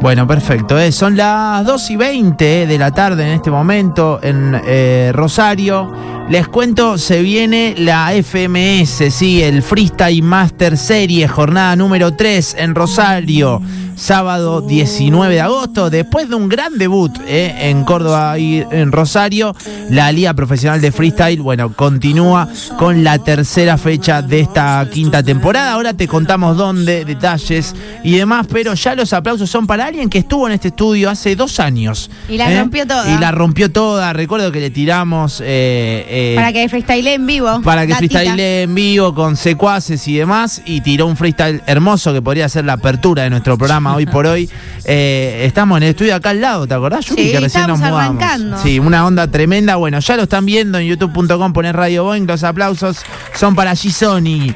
Bueno, perfecto. eh. Son las 2 y 20 de la tarde en este momento en eh, Rosario. Les cuento, se viene la FMS, sí, el Freestyle Master Series, jornada número 3 en Rosario, sábado 19 de agosto, después de un gran debut eh, en Córdoba y en Rosario, la Liga Profesional de Freestyle, bueno, continúa con la tercera fecha de esta quinta temporada. Ahora te contamos dónde, detalles y demás, pero ya los aplausos son para alguien que estuvo en este estudio hace dos años. Y la ¿eh? rompió toda. Y la rompió toda. Recuerdo que le tiramos. eh, eh, Para que freestyle en vivo. para que freestyle en vivo con secuaces y demás. Y tiró un freestyle hermoso que podría ser la apertura de nuestro programa hoy por hoy. Eh, estamos en el estudio acá al lado, ¿te acordás, Yuri? Sí, que recién nos estamos mudamos. arrancando. Sí, una onda tremenda. Bueno, ya lo están viendo en youtube.com, poner Radio Boeing. Los aplausos son para G-Sony.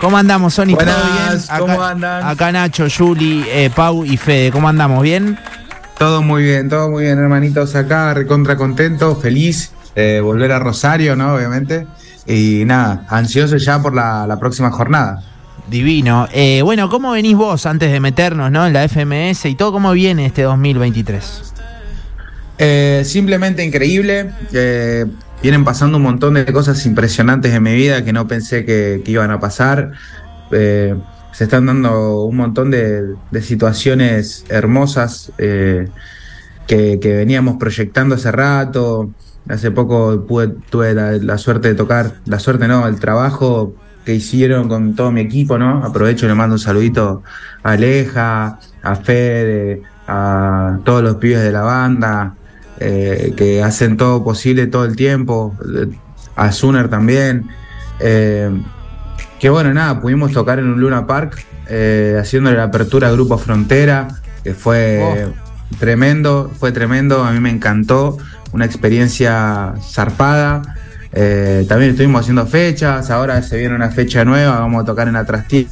¿Cómo andamos, Sony? ¿Todo bien? ¿cómo andan? Acá Nacho, Juli, eh, Pau y Fede. ¿Cómo andamos? ¿Bien? Todo muy bien, todo muy bien, hermanitos. Acá, recontra contento, feliz de volver a Rosario, ¿no? Obviamente. Y nada, ansioso ya por la, la próxima jornada. Divino. Eh, bueno, ¿cómo venís vos antes de meternos ¿no? en la FMS y todo? ¿Cómo viene este 2023? Eh, simplemente increíble. eh, vienen pasando un montón de cosas impresionantes en mi vida que no pensé que, que iban a pasar. Eh, se están dando un montón de, de situaciones hermosas eh, que, que veníamos proyectando hace rato. Hace poco pude- tuve la, la suerte de tocar, la suerte no, el trabajo que hicieron con todo mi equipo, ¿no? Aprovecho y le mando un saludito a Aleja, a Fede, a todos los pibes de la banda, eh, que hacen todo posible todo el tiempo, eh, a Zuner también. eh, que bueno, nada, pudimos tocar en un Luna Park, eh, haciéndole la apertura al Grupo Frontera, que fue tremendo, fue tremendo, a mí me encantó, una experiencia zarpada. Eh, también estuvimos haciendo fechas, ahora se viene una fecha nueva, vamos a tocar en la trastilla.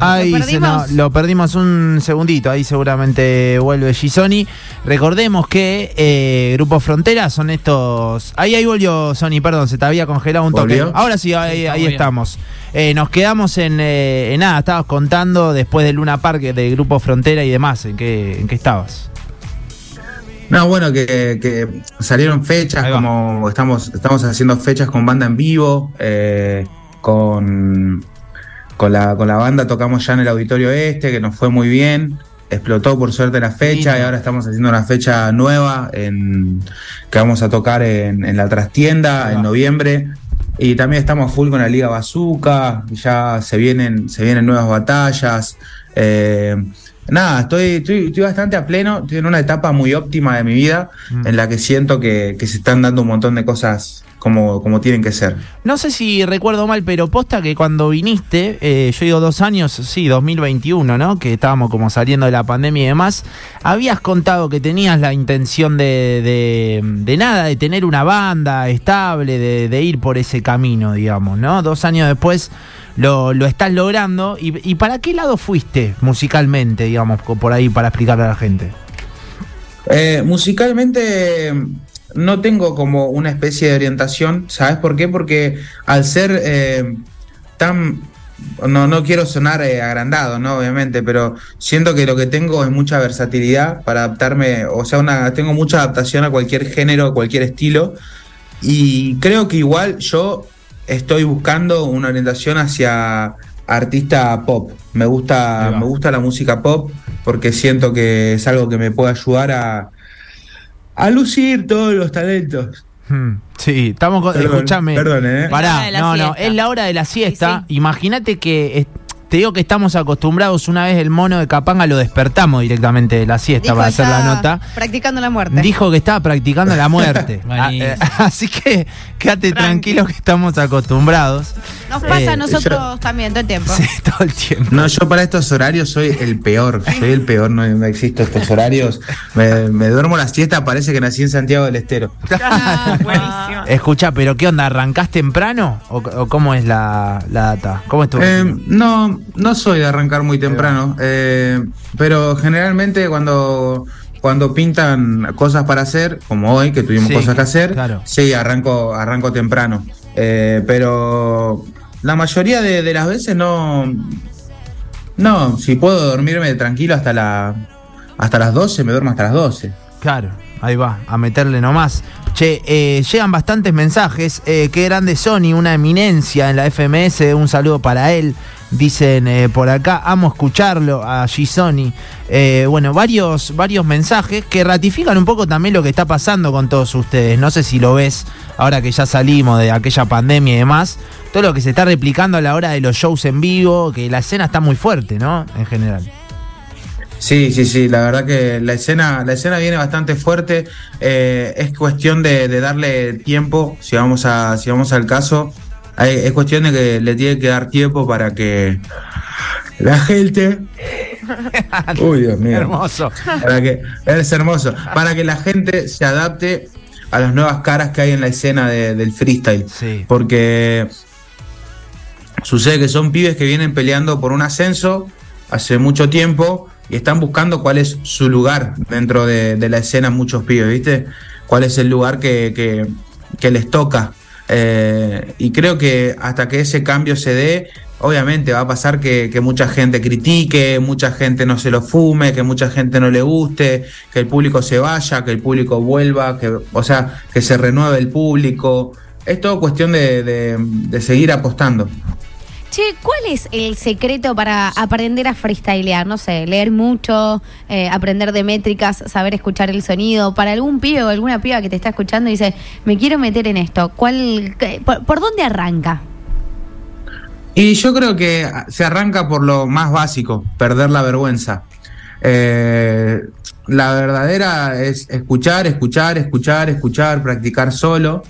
Ahí ¿Lo se perdimos? nos- lo perdimos un segundito, ahí seguramente vuelve Gisoni. Recordemos que eh, Grupo Frontera son estos. Ahí ahí volvió Sony, perdón, se te había congelado un toque. ¿Volvió? Ahora sí, ahí, Sí, ahí estamos estamos. Eh, nos quedamos en, eh, en nada, estabas contando después del Luna Park del Grupo Frontera y demás, ¿en qué, en qué estabas? No, bueno, que, que salieron fechas, como estamos, estamos haciendo fechas con banda en vivo, eh, con, con, la, con la banda tocamos ya en el auditorio este, que nos fue muy bien, explotó por suerte la fecha y ahora estamos haciendo una fecha nueva en, que vamos a tocar en, en la trastienda en noviembre. Y también estamos full con la Liga Bazooka, ya se vienen, se vienen nuevas batallas. eh, nada, estoy, estoy, estoy bastante a pleno, estoy en una etapa muy óptima de mi vida, Mm. en la que siento que, que se están dando un montón de cosas como, como tienen que ser. No sé si recuerdo mal, pero posta que cuando viniste, eh, yo digo dos años, sí, 2021, ¿no? Que estábamos como saliendo de la pandemia y demás, habías contado que tenías la intención de, de, de nada, de tener una banda estable, de, de ir por ese camino, digamos, ¿no? Dos años después lo, lo estás logrando. ¿Y, y para qué lado fuiste musicalmente, digamos, por ahí, para explicarle a la gente? Eh, musicalmente no tengo como una especie de orientación, ¿sabes por qué? Porque al ser eh, tan... No, no quiero sonar eh, agrandado, ¿no? Obviamente, pero siento que lo que tengo es mucha versatilidad para adaptarme, o sea, una, tengo mucha adaptación a cualquier género, cualquier estilo, y creo que igual yo estoy buscando una orientación hacia artista pop. Me gusta, me gusta la música pop porque siento que es algo que me puede ayudar a, a lucir todos los talentos. Hmm, Sí, estamos con. Perdón, Escúchame. perdón, ¿eh? Es la hora Pará, de la no, no, siesta. es la hora de la siesta. Sí, sí. Imagínate que. Eh, te digo que estamos acostumbrados, una vez el mono de Capanga lo despertamos directamente de la siesta Dijo, para hacer la "Está nota. Practicando la muerte. Dijo que estaba practicando la muerte. Ah, eh, Así que quédate tranquilo que estamos acostumbrados. Nos pasa Eh, a nosotros también todo el tiempo. Sí, todo el tiempo. No, yo para estos horarios soy el peor, soy el peor, no, no existo estos horarios. Me, me duermo la siesta, parece que nací en Santiago del Estero. Ah, buenísimo. Escucha, pero ¿qué onda? ¿Arrancás temprano? ¿O, o cómo es la, la data? ¿Cómo estuvo? Eh, no, no soy de arrancar muy temprano, eh, pero generalmente cuando, cuando pintan cosas para hacer, como hoy, que tuvimos Sí, cosas que hacer, claro. sí, arranco, arranco temprano. Eh, pero la mayoría de, de las veces no, No, si puedo dormirme tranquilo hasta, la, hasta las 12, me duermo hasta las 12. Claro, ahí va, a meterle nomás. Che, eh, llegan bastantes mensajes. Eh, qué grande Sony, una eminencia en la FMS. Un saludo para él. Dicen eh, por acá, amo escucharlo a G-Sony. Eh, bueno, varios, varios mensajes que ratifican un poco también lo que está pasando con todos ustedes. No sé si lo ves ahora que ya salimos de aquella pandemia y demás. Todo lo que se está replicando a la hora de los shows en vivo, que la escena está muy fuerte, ¿no? En general. Sí, sí, sí, la verdad que la escena, la escena viene bastante fuerte. Eh, es cuestión de, de, darle tiempo, si vamos, a, si vamos al caso. Hay, es cuestión de que le tiene que dar tiempo para que la gente. Uy, Dios mío. Hermoso. Para que, es hermoso. Para que la gente se adapte a las nuevas caras que hay en la escena de, del freestyle. Sí. Porque sucede que son pibes que vienen peleando por un ascenso hace mucho tiempo y están buscando cuál es su lugar dentro de, la escena, muchos pibes, ¿viste? Cuál es el lugar que, les toca. Eh, y creo que hasta que ese cambio se dé, obviamente va a pasar que, mucha gente critique, mucha gente no se lo fume, que mucha gente no le guste, que el público se vaya, que el público vuelva, que, o sea, que se renueve el público. Es todo cuestión de seguir apostando. Che, ¿cuál es el secreto para aprender a freestylear? No sé, leer mucho, eh, aprender de métricas, saber escuchar el sonido. Para algún pibe o alguna piba que te está escuchando y dice, me quiero meter en esto, ¿cuál, por, dónde arranca? Y yo creo que se arranca por lo más básico, perder la vergüenza. Eh, la verdadera es escuchar, escuchar, escuchar, escuchar, practicar solo.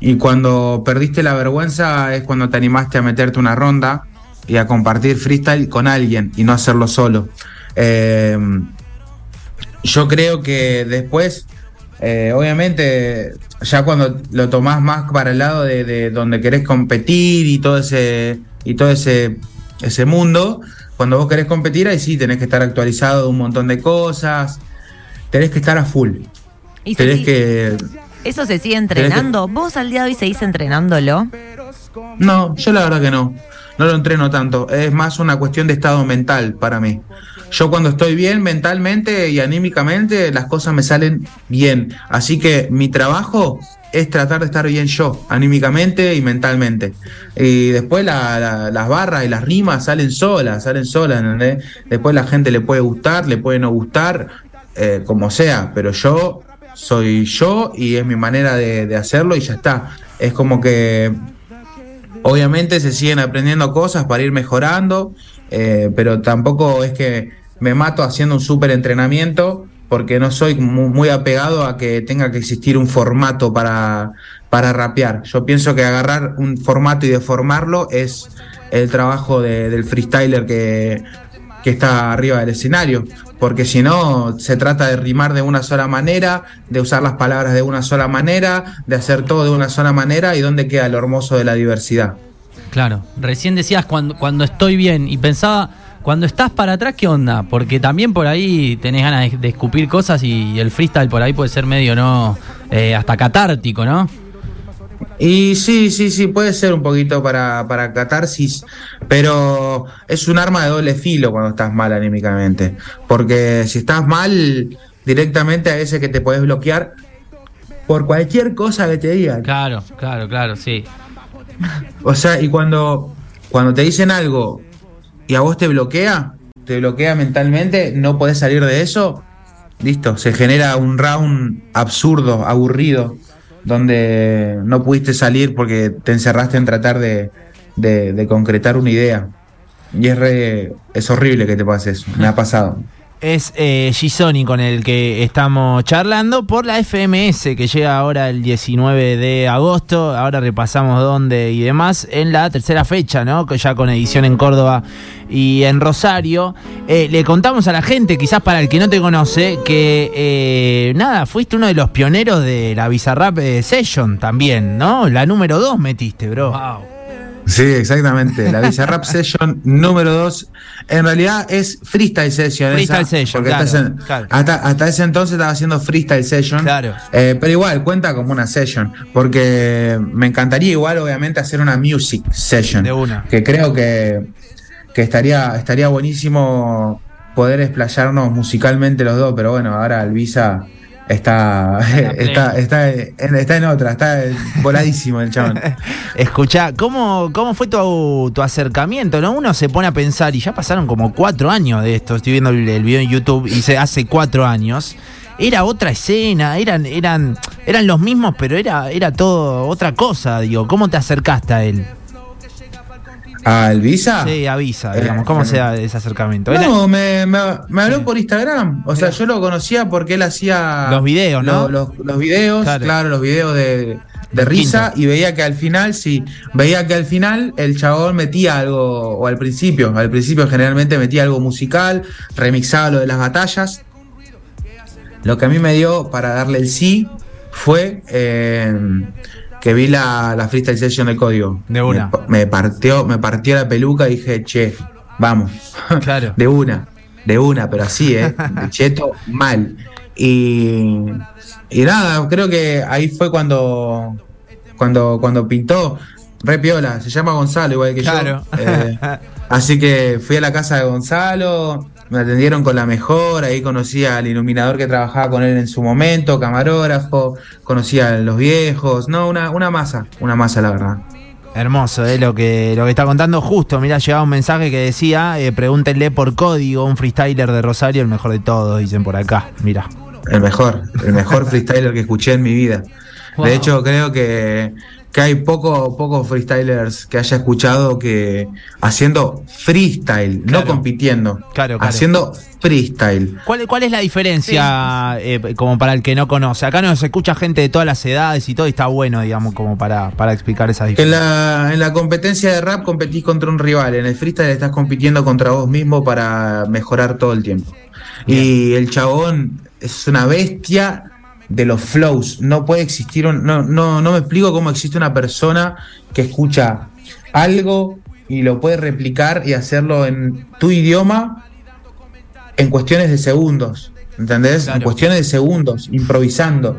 Y cuando perdiste la vergüenza es cuando te animaste a meterte una ronda y a compartir freestyle con alguien y no hacerlo solo. Eh, yo creo que después, eh, obviamente, ya cuando lo tomás más para el lado de, de, donde querés competir y todo ese, y todo ese, ese mundo, cuando vos querés competir, ahí sí tenés que estar actualizado de un montón de cosas, tenés que estar a full. ¿Y tenés sí? que ¿Eso se sigue entrenando? ¿Vos al día de hoy seguís entrenándolo? No, yo la verdad que no. No lo entreno tanto. Es más una cuestión de estado mental para mí. Yo cuando estoy bien mentalmente y anímicamente, las cosas me salen bien. Así que mi trabajo es tratar de estar bien yo, anímicamente y mentalmente. Y después la, la, las barras y las rimas salen solas, salen solas, ¿entendés? Después la gente le puede gustar, le puede no gustar, eh, como sea, pero yo soy yo y es mi manera de, hacerlo y ya está. Es como que obviamente se siguen aprendiendo cosas para ir mejorando, eh, pero tampoco es que me mato haciendo un súper entrenamiento porque no soy muy, muy, apegado a que tenga que existir un formato para, para rapear. Yo pienso que agarrar un formato y deformarlo es el trabajo de, del freestyler que, que está arriba del escenario porque si no se trata de rimar de una sola manera, de usar las palabras de una sola manera, de hacer todo de una sola manera y dónde queda lo hermoso de la diversidad. Claro, recién decías cuando, cuando estoy bien y pensaba, cuando estás para atrás, ¿qué onda? Porque también por ahí tenés ganas de, escupir cosas y el freestyle por ahí puede ser medio, ¿no? Eh, hasta catártico, ¿no? Y sí, sí, sí, puede ser un poquito para, para catarsis, pero es un arma de doble filo cuando estás mal anímicamente. Porque si estás mal, directamente a ese que te puedes bloquear por cualquier cosa que te digan. Claro, claro, claro, sí. O sea, y cuando, cuando te dicen algo y a vos te bloquea, te bloquea mentalmente, no podés salir de eso, listo, se genera un round absurdo, aburrido donde no pudiste salir porque te encerraste en tratar de, concretar una idea. Y es, re, es horrible que te pase eso, me ha pasado. Es eh, Gisoni con el que estamos charlando por la FMS que llega ahora el 19 de agosto. Ahora repasamos dónde y demás en la tercera fecha, ¿no? Ya con edición en Córdoba y en Rosario. Eh, le contamos a la gente, quizás para el que no te conoce, que eh, nada, fuiste uno de los pioneros de la Bizarrap Session también, ¿no? La número 2 metiste, bro. Wow. Sí, exactamente. La Bizarrap Session número 2. En realidad es Freestyle Session. Freestyle esa, Session, porque claro, hasta, ese, claro. hasta, hasta, ese entonces estaba haciendo Freestyle Session. Claro. Eh, pero igual cuenta como una session. Porque me encantaría igual, obviamente, hacer una Music Session. De una. Que creo que, que estaría, estaría buenísimo poder explayarnos musicalmente los dos, pero bueno, ahora Elvisa está, está, está, en, está en otra, está voladísimo el chabón. Escuchá, ¿cómo, ¿cómo fue tu, tu acercamiento? ¿no? Uno se pone a pensar, y ya pasaron como cuatro años de esto, estoy viendo el, el video en YouTube, y se hace cuatro años. Era otra escena, eran, eran, eran los mismos, pero era, era todo otra cosa, digo. ¿Cómo te acercaste a él? ¿A Elvisa? Sí, avisa, digamos. ¿Cómo Eh, se da ese acercamiento? No, me, me, me habló Sí. por Instagram. O sea, yo lo conocía porque él hacía. Los videos, ¿no? Los, los- los videos, Claro. claro, los videos de, risa. quinto. Y veía que al final, sí, veía que al final el chabón metía algo, o al principio, al principio generalmente metía algo musical, remixaba lo de las batallas. Lo que a mí me dio para darle el sí fue eh, que vi la, la freestyle session del código. De una. Me, me partió, me partió la peluca y dije, che, vamos. Claro. De una, de una, pero así, ¿eh? De cheto, mal. Y, y nada, creo que ahí fue cuando, cuando, cuando pintó. Re piola, se llama Gonzalo, igual que Claro. yo. Eh, así que fui a la casa de Gonzalo, me atendieron con la mejor, ahí conocí al iluminador que trabajaba con él en su momento, camarógrafo, conocí a los viejos, no, una, una masa, una masa la verdad. Hermoso, eh, lo que lo que está contando. Justo, mira, llegaba un mensaje que decía, eh, pregúntenle por código, un freestyler de Rosario, el mejor de todos, dicen por acá. Mira. El mejor, el mejor freestyler que escuché en mi vida. Wow. De hecho, creo que, que hay poco, pocos freestylers que haya escuchado que haciendo freestyle, Claro. no compitiendo, Claro, claro. haciendo freestyle. ¿Cuál, ¿Cuál es la diferencia, eh, como para el que no conoce? Acá nos escucha gente de todas las edades y todo, y está bueno, digamos, como para, para explicar esas En diferencias. la, en la competencia de rap competís contra un rival, en el freestyle estás compitiendo contra vos mismo para mejorar todo el tiempo. Y el chabón es una bestia de los flows. No puede existir, un- no, no, no me explico cómo existe una persona que escucha algo y lo puede replicar y hacerlo en tu idioma en cuestiones de segundos. ¿Entendés? Claro. En cuestiones de segundos, improvisando.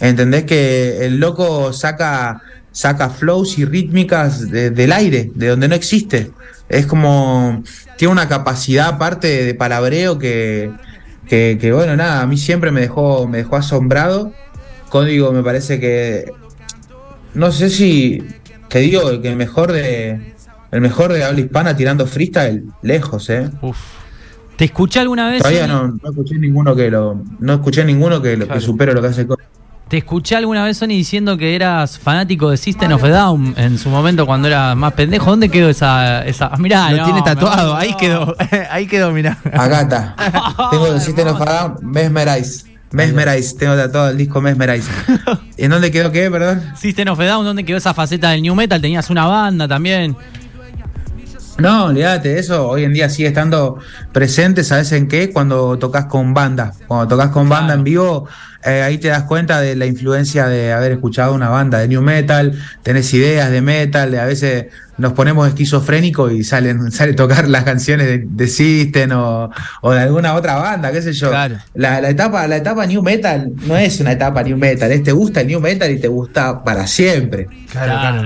¿Entendés que el loco saca, saca flows y rítmicas de- del aire, de donde no existe? Es como. Tiene una capacidad aparte de palabreo que, que, que, bueno, nada, a mí siempre me dejó, me dejó asombrado. Código me parece que. No sé si. Te digo que el mejor de. El mejor de habla hispana tirando freestyle, lejos, eh. Uf. ¿Te escuché alguna vez? Todavía no, no escuché ninguno que lo. No escuché ninguno que, lo, Claro. que supere lo que hace Código. ¿Te escuché alguna vez, Sony, diciendo que eras fanático de System of a Down en su momento cuando era más pendejo? ¿Dónde quedó esa...? esa... Mirá, Lo no, tiene tatuado, ahí quedó, ahí quedó, mira. Acá está. Tengo el System of a Down, Mesmerize. Mesmerize, tengo tatuado el disco Mesmerize. ¿En dónde quedó qué, perdón? System of a Down, ¿dónde quedó esa faceta del New Metal? Tenías una banda también. No, olvídate, eso hoy en día sigue estando presente, ¿sabes en qué? Cuando tocas con banda. Cuando tocas con banda en vivo, eh, ahí te das cuenta de la influencia de haber escuchado una banda de new metal, tenés ideas de metal, de a veces nos ponemos esquizofrénicos y salen, sale tocar las canciones de, de System o, o de alguna otra banda, qué sé yo. Claro. La, la etapa, la etapa new metal no es una etapa new metal, es te gusta el new metal y te gusta para siempre.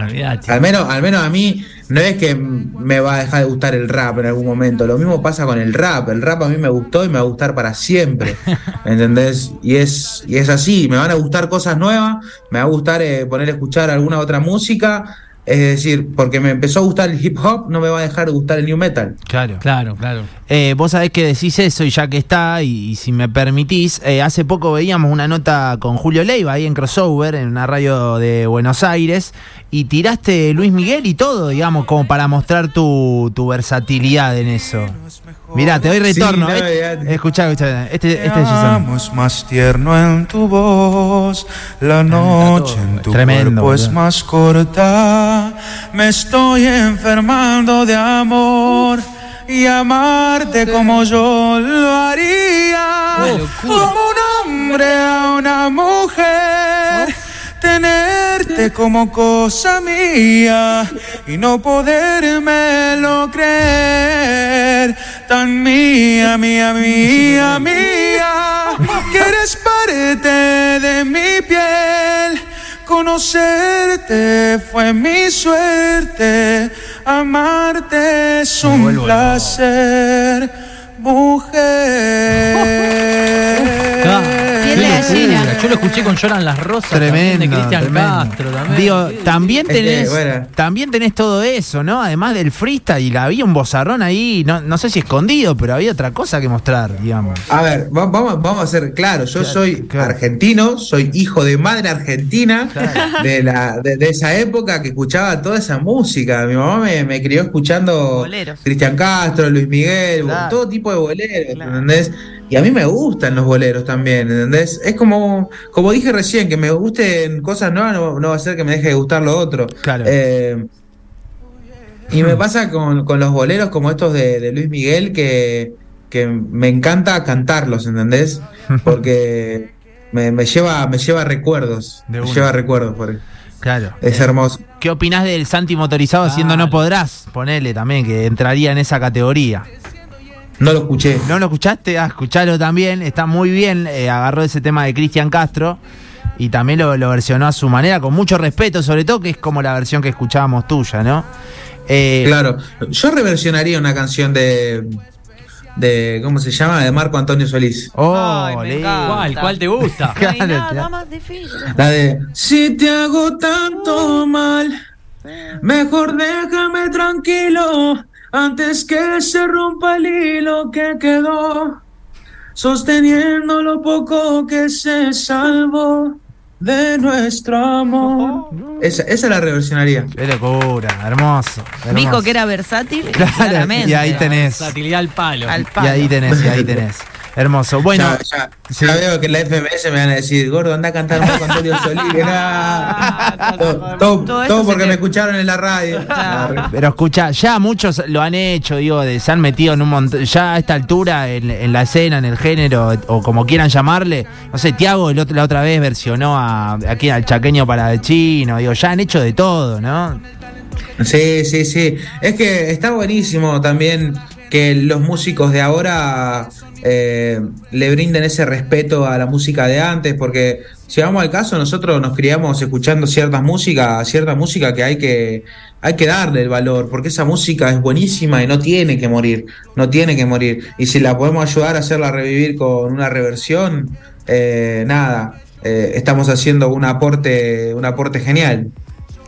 olvidate. Al menos, al menos a mí no es que me va a dejar de gustar el rap en algún momento. Lo mismo pasa con el rap. El rap a mí me gustó y me va a gustar para siempre. ¿Entendés? Y es, y es así. Me van a gustar cosas nuevas. Me va a gustar eh, poner a escuchar alguna otra música. Es decir, porque me empezó a gustar el hip hop, no me va a dejar de gustar el new metal. Claro. Claro, claro. Eh, vos sabés que decís eso y ya que está, y, y si me permitís, eh, hace poco veíamos una nota con Julio Leiva ahí en Crossover, en una radio de Buenos Aires, y tiraste Luis Miguel y todo, digamos, como para mostrar tu, tu versatilidad en eso. Mirá, te doy retorno. no, Eh, escuchá, escuchá, este, Te este es Jason. más tierno en tu voz, la noche en tu Tremendo, cuerpo es más corta. Me estoy enfermando de amor y amarte como yo lo haría, como un hombre a una mujer. Tenerte como cosa mía y no podérmelo creer. Tan mía, mía, mía, mía, que eres parte de mi piel. Conocerte fue mi suerte. Amarte es un placer, mujer. Ah, Piel qué de gallina. locura. Yo lo escuché con Lloran las Rosas también, Tremendo, de Cristian tremendo. Castro también. Digo, también Es que, tenés, bueno. también tenés todo eso, ¿no? Además del freestyle, había un bozarrón ahí, no, no sé si escondido, pero había otra cosa que mostrar, digamos. A ver, va- vamos, vamos a ser claros. Yo Claro, soy claro. argentino, soy hijo de madre argentina de, la, de, de esa época que escuchaba toda esa música. Mi mamá me, me crió escuchando. Cristian Castro, Luis Miguel, Claro. todo tipo de boleros, Claro. ¿entendés? Y a mí me gustan los boleros también, ¿entendés? Es como, como dije recién, que me gusten cosas nuevas no, no va a ser que me deje de gustar lo otro. Claro. Eh, y me pasa con, con los boleros como estos de, de Luis Miguel que, que me encanta cantarlos, ¿entendés? Porque me, me lleva, me lleva recuerdos. De me lleva recuerdos, por Claro. es hermoso. ¿Qué opinás del Santi motorizado haciendo. No Podrás? Ponele también, que entraría en esa categoría. No lo escuché. ¿No lo escuchaste? Ah, escuchalo también. Está muy bien. eh, agarró ese tema de Cristian Castro y también lo, lo versionó a su manera, con mucho respeto, sobre todo que es como la versión que escuchábamos tuya, ¿no? Eh, Claro. Yo reversionaría una canción de. de ¿Cómo se llama? De Marco Antonio Solís. Oh, Ay. ¿Cuál? ¿Cuál te gusta? No hay Claro, nada más difícil. La de Si te hago tanto mal, mejor déjame tranquilo antes que se rompa el hilo que quedó, sosteniendo lo poco que se salvó de nuestro amor. Esa, esa la reversionaría. Qué locura, hermoso. hermoso. Dijo que era versátil. Claro, claramente. y ahí tenés. Versatilidad al palo. Al Y palo. ahí tenés, y ahí tenés. Hermoso. Bueno, ya, ya- sí. ya veo que en la FMS me van a decir, gordo, anda a cantar Marco Antonio Solís. que nada". todo, todo- porque me escucharon en la radio. Pero escucha, ya muchos lo han hecho, digo, de- se han metido en un montón, ya a esta altura en, en la escena, en el género, o como quieran llamarle. No sé, Tiago la otra vez versionó a, aquí al chaqueño para el chino, digo, ya han hecho de todo, ¿no? Sí, sí, sí. Es que está buenísimo también que los músicos de ahora eh, le brinden ese respeto a la música de antes, porque si vamos al caso, nosotros nos criamos escuchando ciertas músicas, cierta música que hay que hay que darle el valor, porque esa música es buenísima y no tiene que morir, no tiene que morir. Y si la podemos ayudar a hacerla revivir con una reversión, eh, nada, eh, estamos haciendo un aporte, un aporte genial.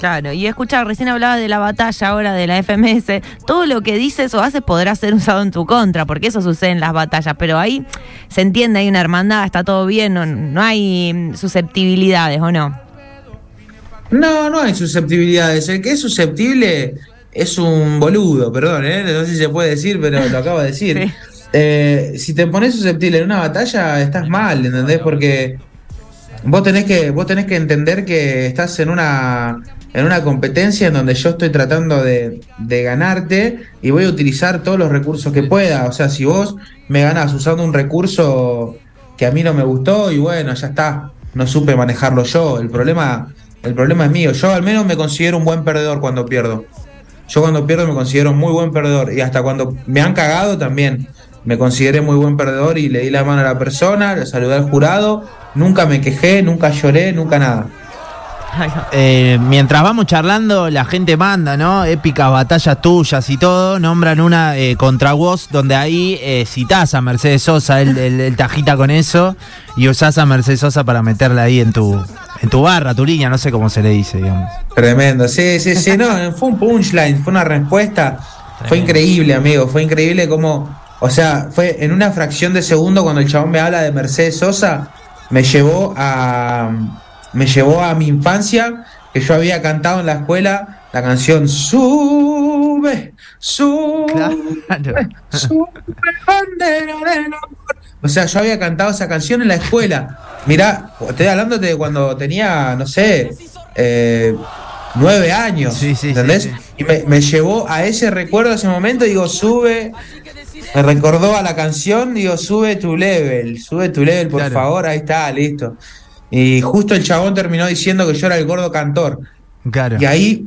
Claro, y escucha, recién hablaba de la batalla ahora de la FMS. Todo lo que dices o haces podrá ser usado en tu contra, porque eso sucede en las batallas. Pero ahí se entiende, hay una hermandad, está todo bien, no, no hay susceptibilidades, ¿o no? No, no hay susceptibilidades. El que es susceptible es un boludo, perdón, ¿eh? no sé si se puede decir, pero lo acabo de decir. Sí. Eh, si te pones susceptible en una batalla, estás mal, ¿entendés? Porque vos tenés que, vos tenés que entender que estás en una, en una competencia en donde yo estoy tratando de, de ganarte y voy a utilizar todos los recursos que pueda. O sea, si vos me ganas usando un recurso que a mí no me gustó y bueno, ya está, no supe manejarlo yo. El problema, el problema es mío. Yo al menos me considero un buen perdedor cuando pierdo. Yo cuando pierdo me considero muy buen perdedor y hasta cuando me han cagado también me consideré muy buen perdedor y le di la mano a la persona, le saludé al jurado, nunca me quejé, nunca lloré, nunca nada. Eh, mientras vamos charlando, la gente manda, ¿no? Épicas batallas tuyas y todo. Nombran una eh, contra vos, donde ahí eh, citás a Mercedes Sosa, el, el- el tajita con eso, y usás a Mercedes Sosa para meterla ahí en tu, en tu barra, tu línea, no sé cómo se le dice, digamos. Tremendo, sí, sí, sí, no, fue un punchline, fue una respuesta, fue increíble, amigo, fue increíble como, o sea, fue en una fracción de segundo cuando el chabón me habla de Mercedes Sosa, me llevó a, me llevó a mi infancia, que yo había cantado en la escuela la canción Sube, sube, Claro. sube, bandera del amor. O sea, yo había cantado esa canción en la escuela. Mirá, estoy hablando de cuando tenía, no sé, eh, nueve años. Sí, sí, ¿Entendés? sí. Y me, me llevó a ese recuerdo, a ese momento, digo, sube. Me recordó a la canción, digo, sube tu level, sube tu level, por Claro. favor, ahí está, listo. Y justo el chabón terminó diciendo que yo era el gordo cantor. Claro. Y ahí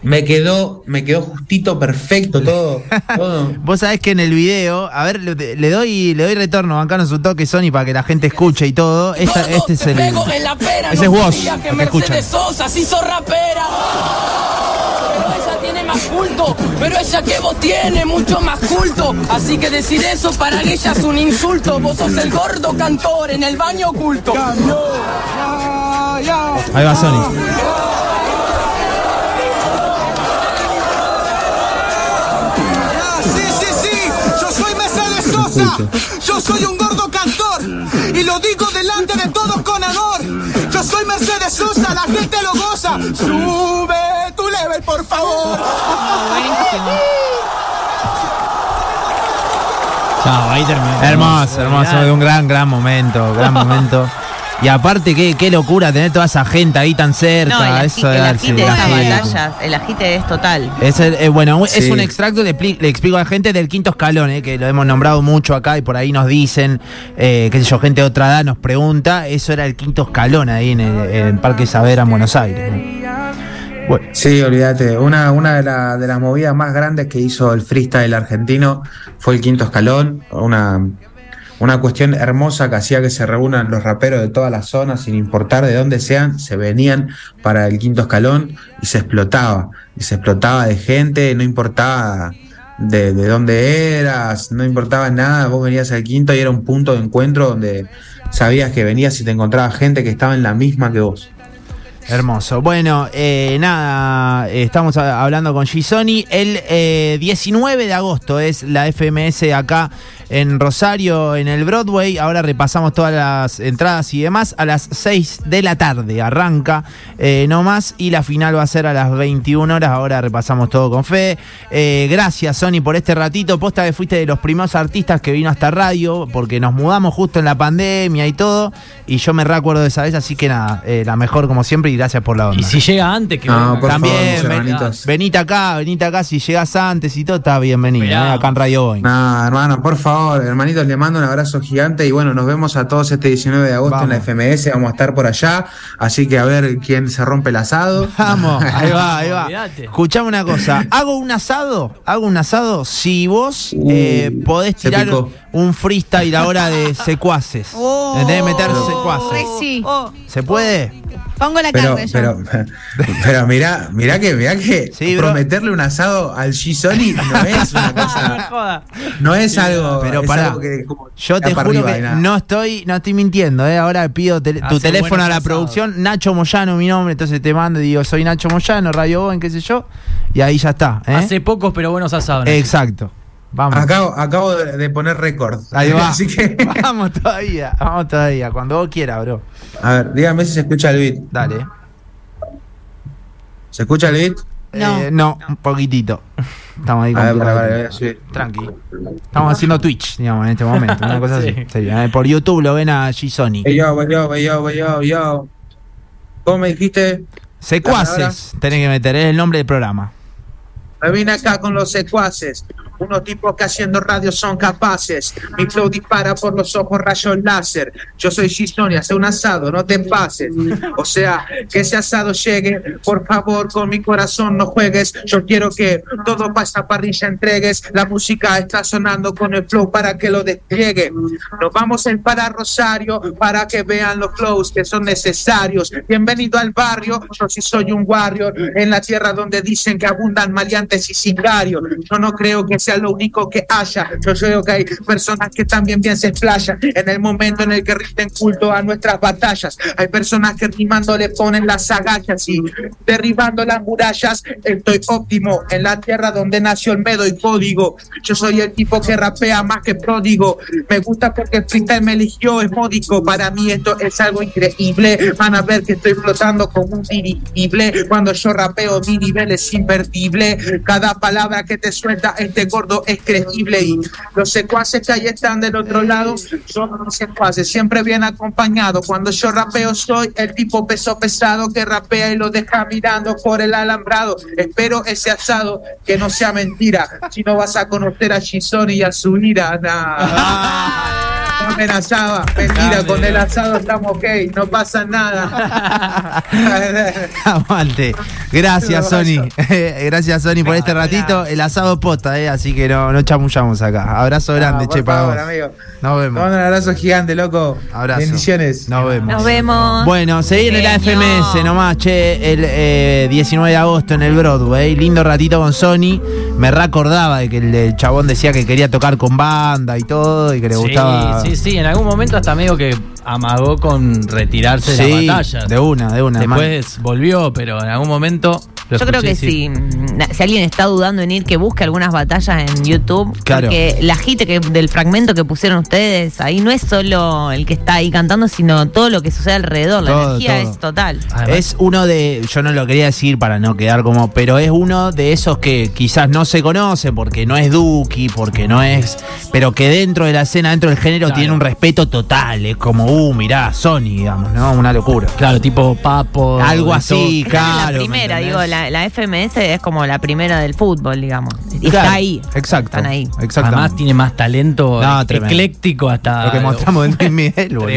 me quedó, me quedó justito, perfecto, todo. todo. Vos sabés que en el video, a ver, le, le doy le doy retorno, bancanos un toque Sony para que la gente escuche y todo. Esta- este es el. Ese es vos, que que Sosa se hizo rapera. Pero ella tiene más culto, pero ella que vos tiene mucho más culto. Así que decir eso para ella es un insulto. Vos sos el gordo cantor en el baño oculto. Ahí va Sony. Sí, sí, sí, yo soy Mercedes Sosa, yo soy un gordo cantor y lo digo delante de todos con honor. Yo soy Mercedes Sosa, la gente lo goza. Sube por favor. Chao, ahí terminó. Hermoso, hermoso, de un gran, gran momento, gran momento. Y aparte, qué, qué locura tener toda esa gente ahí tan cerca. No, el, eso agite, de el agite de batallas, el agite es total. Es el- eh, bueno, es un extracto, le, le explico a la gente del quinto escalón, eh, que lo hemos nombrado mucho acá y por ahí nos dicen, eh, qué sé yo, gente de otra edad nos pregunta, eso era el quinto escalón ahí en el, en Parque Savera en Buenos Aires. ¿no? Sí, olvídate. Una, una de, la- de las movidas más grandes que hizo el freestyle argentino fue el quinto escalón. Una, una cuestión hermosa que hacía que se reúnan los raperos de todas las zonas, sin importar de dónde sean, se venían para el quinto escalón y se explotaba. Y se explotaba de gente, no importaba de, de dónde eras, no importaba nada. Vos venías al quinto y era un punto de encuentro donde sabías que venías y te encontrabas gente que estaba en la misma que vos. Hermoso. Bueno, eh, nada, estamos hablando con Gisoni. El eh, 19 de agosto es la FMS acá en Rosario, en el Broadway. Ahora repasamos todas las entradas y demás. A las 6 de la tarde arranca, eh, no más. Y la final va a ser a las 21 horas. Ahora repasamos todo con fe. Eh, gracias, Sony, por este ratito. Posta que fuiste de los primeros artistas que vino hasta radio, porque nos mudamos justo en la pandemia y todo. Y yo me recuerdo de esa vez, así que nada, eh, la mejor como siempre y gracias por la onda. Y si llega antes, que No, venga. por También, favor, ven- venite acá, venite acá, si llegás antes y todo, está bienvenido, eh, acá en Radio Boeing. No, hermano, por favor, hermanitos, le mando un abrazo gigante y bueno, nos vemos a todos este 19 de agosto en la Vamos. FMS, vamos a estar por allá, así que a ver quién se rompe el asado. Vamos, ahí va, ahí va. Escuchame una cosa, hago un asado, hago un asado si vos Uh, eh, podés se tirar picó. Un freestyle ahora de secuaces. ¿Entendés? Meter Re secuaces. sí. ¿Se puede? Pongo la Pero, carne yo. pero, pero mirá, mirá que, mirá que Sí, prometerle un asado al G-Sony no es una cosa, no es algo, Pero es pará, algo que como Yo te juro que no estoy, no estoy mintiendo, ¿eh? Ahora pido tele- tu Hace teléfono a la producción, Nacho Moyano, mi nombre, entonces te mando y digo, soy Nacho Moyano, Radio Boeing, qué sé yo, y ahí ya está, ¿eh? Hace pocos pero buenos asados. Nacho. Exacto. Vamos. Acabo, acabo de, de poner récord. Ahí va. Así que, Vamos todavía, vamos todavía, cuando vos quieras, bro. a ver, dígame si se escucha el beat. Dale. ¿Se escucha el beat? No. Eh, no, un poquitito. Estamos ahí A ver, con para, para, voy a subir. Tranqui. Estamos haciendo Twitch, digamos, en este momento. Una cosa Sí. así. serio, ¿eh? Por YouTube lo ven a G-Sony. Hey, yo, yo, yo, yo, yo. ¿Cómo me dijiste? Secuaces, tenés que meter, es el nombre del programa. Me vine acá con los secuaces, unos tipos que haciendo radio son capaces. Mi flow dispara por los ojos rayos láser. Yo soy Gisoni, hace un asado, no te pases. O sea, que ese asado llegue, por favor, con mi corazón no juegues. Yo quiero que todo para esta parrilla entregues. La música está sonando con el flow para que lo despliegue. Nos vamos a ir para Rosario para que vean los flows que son necesarios. Bienvenido al barrio, yo sí soy un warrior en la tierra donde dicen que abundan maleantes y sicarios. Yo no creo que sea lo único que haya. Yo creo que hay personas que también bien se explayan en el momento en el que rinden culto a nuestras batallas. Hay personas que rimando le ponen las agallas y derribando las murallas. Estoy óptimo en la tierra donde nació el medo y código. Yo soy el tipo que rapea más que pródigo. Me gusta porque el freestyle me eligió, es módico. Para mí esto es algo increíble. Van a ver que estoy flotando como un dirigible. Cuando yo rapeo, mi nivel es invertible. Cada palabra que te suelta este gordo es creíble. Y los secuaces que ahí están del otro lado son mis secuaces, siempre bien acompañados. Cuando yo rapeo, soy el tipo peso pesado que rapea y lo deja mirando por el alambrado. Espero ese asado que no sea mentira. Si no vas a conocer a Shizori y a su ira. nah. No amenazaba. Mentira, con el asado estamos ok, no pasa nada. Aguante. Gracias, Sony. Gracias, Sony, por este ratito. El asado posta, eh, así que no, no chamullamos acá. Abrazo grande, No, che, para vos. amigo. Nos Te vemos. mando un abrazo gigante, loco. Abrazo. Bendiciones. Nos vemos. Nos vemos. Bueno, se viene la. FMS nomás, che, el eh, 19 de agosto en el Broadway. Lindo ratito con Sony. Me recordaba de que el, el chabón decía que quería tocar con banda y todo y que le Sí, gustaba. sí, sí, en algún momento hasta medio que amagó con retirarse de Sí, las batallas. de una, de una. man. Después volvió, pero en algún momento. lo Yo creo que si, si alguien está dudando en ir, que busque algunas batallas en YouTube. Claro. Porque la hit que, del fragmento que pusieron ustedes, ahí no es solo el que está ahí cantando, sino todo lo que sucede alrededor. La energía todo. es total. Además- Es uno de, yo no lo quería decir para no quedar como, pero es uno de esos que quizás no se conoce porque no es Duki, porque no es, pero que dentro de la escena, dentro del género, Claro. tiene un respeto total. Es como, uh, mirá, Sony, digamos, ¿no? Una locura. Claro, tipo Papo. Algo de así, todo. Claro. es la ¿me primera, digo, la, la FMS es como la primera del fútbol, digamos. Y Claro, está ahí. Exacto. Están ahí. Exactamente. Además tiene más talento No, e- ecléctico hasta. Lo que mostramos de Luis Miguel, boludo.